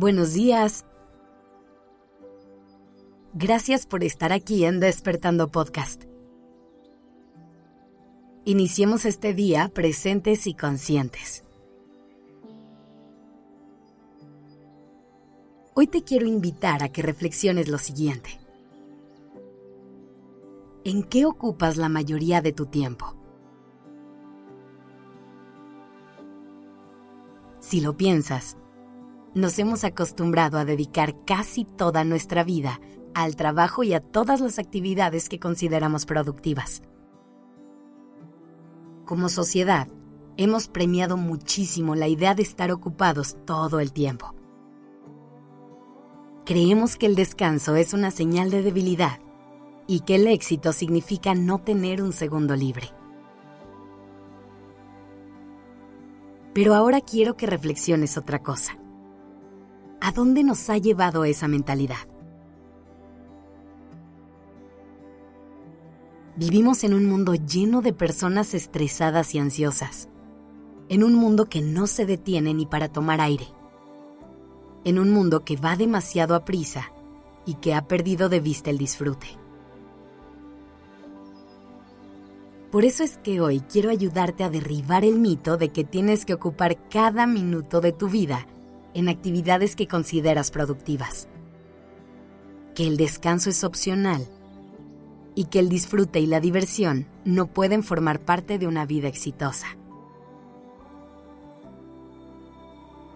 Buenos días. Gracias por estar aquí en Despertando Podcast. Iniciemos este día presentes y conscientes. Hoy te quiero invitar a que reflexiones lo siguiente. ¿En qué ocupas la mayoría de tu tiempo? Si lo piensas, nos hemos acostumbrado a dedicar casi toda nuestra vida al trabajo y a todas las actividades que consideramos productivas. Como sociedad, hemos premiado muchísimo la idea de estar ocupados todo el tiempo. Creemos que el descanso es una señal de debilidad y que el éxito significa no tener un segundo libre. Pero ahora quiero que reflexiones otra cosa. ¿A dónde nos ha llevado esa mentalidad? Vivimos en un mundo lleno de personas estresadas y ansiosas, en un mundo que no se detiene ni para tomar aire, en un mundo que va demasiado a prisa y que ha perdido de vista el disfrute. Por eso es que hoy quiero ayudarte a derribar el mito de que tienes que ocupar cada minuto de tu vida en actividades que consideras productivas. Que el descanso es opcional y que el disfrute y la diversión no pueden formar parte de una vida exitosa.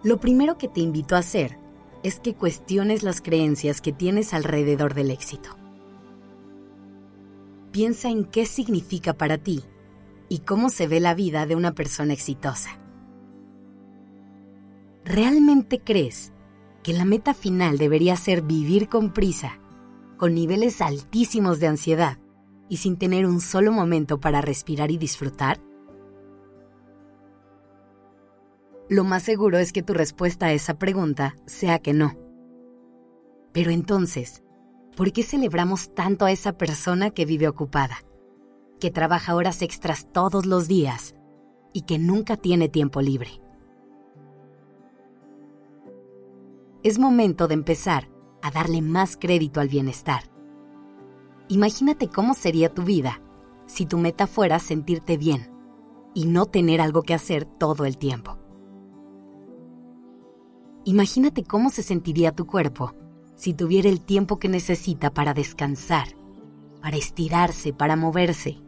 Lo primero que te invito a hacer es que cuestiones las creencias que tienes alrededor del éxito piensa en qué significa para ti y cómo se ve la vida de una persona exitosa. ¿Realmente crees que la meta final debería ser vivir con prisa, con niveles altísimos de ansiedad y sin tener un solo momento para respirar y disfrutar? Lo más seguro es que tu respuesta a esa pregunta sea que no. Pero entonces, ¿por qué celebramos tanto a esa persona que vive ocupada, que trabaja horas extras todos los días y que nunca tiene tiempo libre? Es momento de empezar a darle más crédito al bienestar. Imagínate cómo sería tu vida si tu meta fuera sentirte bien y no tener algo que hacer todo el tiempo. Imagínate cómo se sentiría tu cuerpo si tuviera el tiempo que necesita para descansar, para estirarse, para moverse.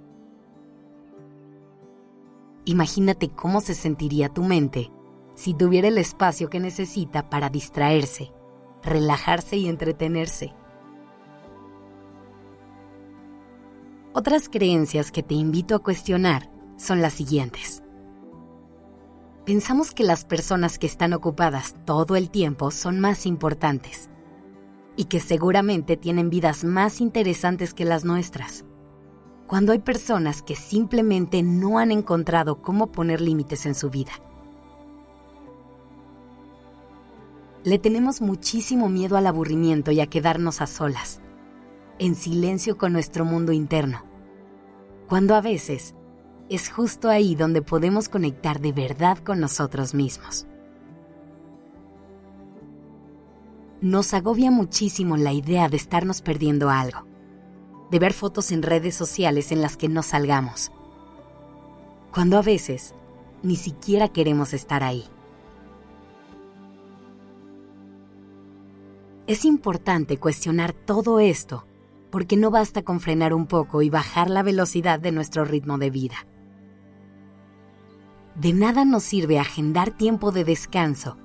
Imagínate cómo se sentiría tu mente si tuviera el espacio que necesita para distraerse, relajarse y entretenerse. Otras creencias que te invito a cuestionar son las siguientes. Pensamos que las personas que están ocupadas todo el tiempo son más importantes y que seguramente tienen vidas más interesantes que las nuestras. Cuando hay personas que simplemente no han encontrado cómo poner límites en su vida. Le tenemos muchísimo miedo al aburrimiento y a quedarnos a solas, en silencio con nuestro mundo interno, cuando a veces es justo ahí donde podemos conectar de verdad con nosotros mismos. nos agobia muchísimo la idea de estarnos perdiendo algo, de ver fotos en redes sociales en las que no salgamos, cuando a veces ni siquiera queremos estar ahí. Es importante cuestionar todo esto porque no basta con frenar un poco y bajar la velocidad de nuestro ritmo de vida. De nada nos sirve agendar tiempo de descanso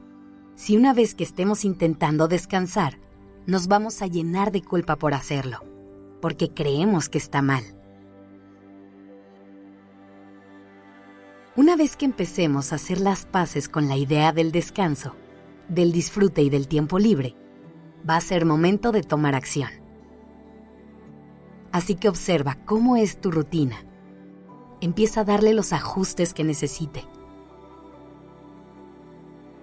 si una vez que estemos intentando descansar, nos vamos a llenar de culpa por hacerlo, porque creemos que está mal. Una vez que empecemos a hacer las paces con la idea del descanso, del disfrute y del tiempo libre, va a ser momento de tomar acción. Así que observa cómo es tu rutina. Empieza a darle los ajustes que necesite.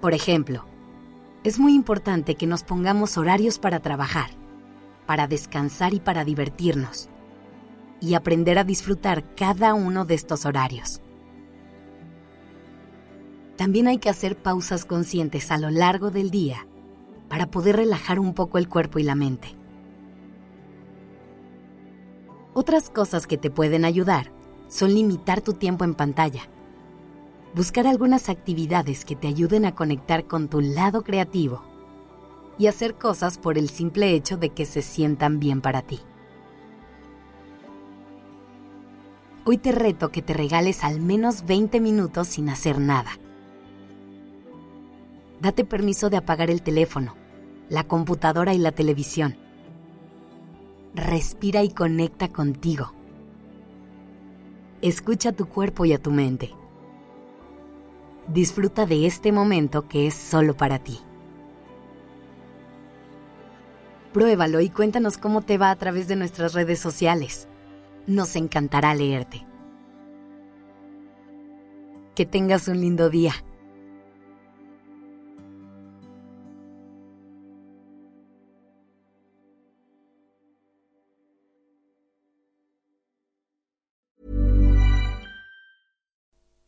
Por ejemplo, es muy importante que nos pongamos horarios para trabajar, para descansar y para divertirnos, y aprender a disfrutar cada uno de estos horarios. También hay que hacer pausas conscientes a lo largo del día para poder relajar un poco el cuerpo y la mente. Otras cosas que te pueden ayudar son limitar tu tiempo en pantalla, buscar algunas actividades que te ayuden a conectar con tu lado creativo y hacer cosas por el simple hecho de que se sientan bien para ti. Hoy te reto que te regales al menos 20 minutos sin hacer nada. Date permiso de apagar el teléfono, la computadora y la televisión. Respira y conecta contigo. Escucha a tu cuerpo y a tu mente. Disfruta de este momento que es solo para ti. Pruébalo y cuéntanos cómo te va a través de nuestras redes sociales. Nos encantará leerte. Que tengas un lindo día.